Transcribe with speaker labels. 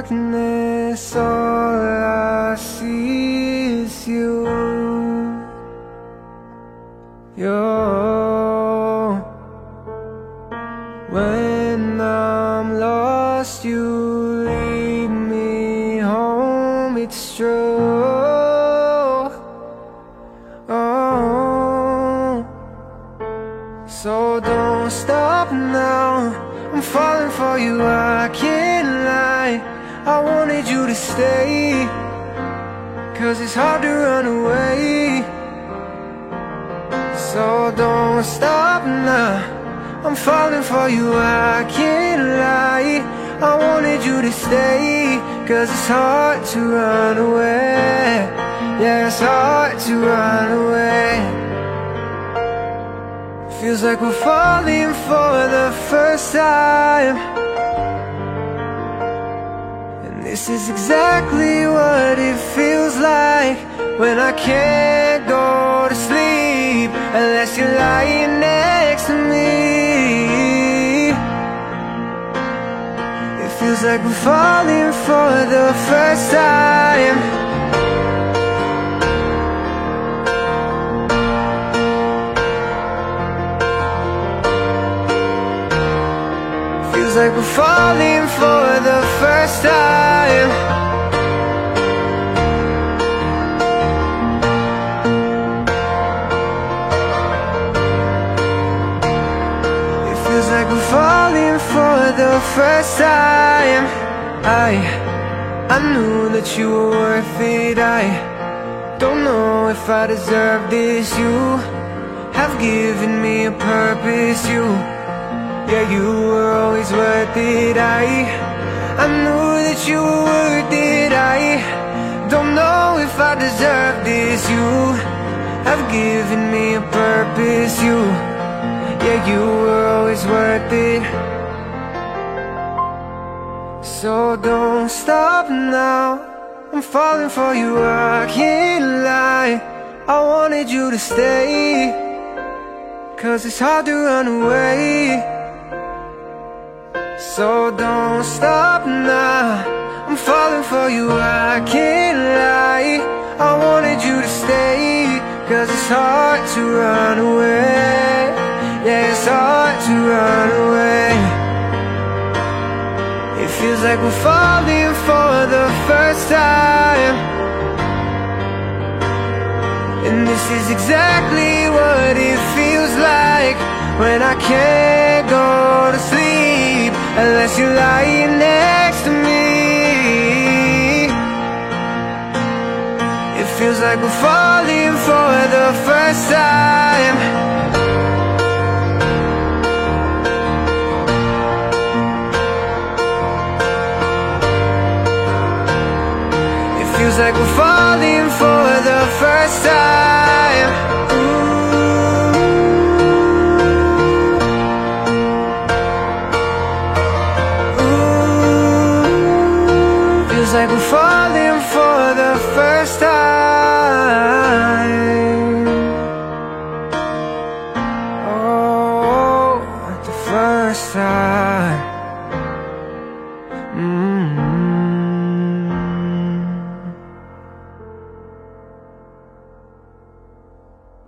Speaker 1: darkness, all I see is you. You're When I'm lost, you lead me home. It's true. Oh. So don't stop now. I'm falling for you, I can't lie. I wanted you to stay. Cause it's hard to run away. So don't stop now. I'm falling for you, I can't lie. I wanted you to stay. Cause it's hard to run away. Yeah, it's hard to run away. Feels like we're falling for the first time this is exactly what it feels like When I can't go to sleep Unless you're lying next to me. It feels like we're falling for the first time Feels like we're falling for the first time. It feels like we're falling for the first time. I, I knew that you were worth it. I don't know if I deserve this. You have given me a purpose. You yeah, you were always worth it. I I knew that you were worth it. I don't know if I deserve this. You have given me a purpose. You, yeah, you were always worth it. So don't stop now. I'm falling for you, I can't lie. I wanted you to stay. Cause it's hard to run away so don't stop now. I'm falling for you, I can't lie. I wanted you to stay Cause it's hard to run away. Yeah, it's hard to run away. It feels like we're falling for the first time. And this is exactly what it feels like When I can't go to Unless you're lying next to me. It feels like we're falling for the first time. It feels like we're falling for the first time Feels like we're falling for the first time Oh, the first time mm -hmm.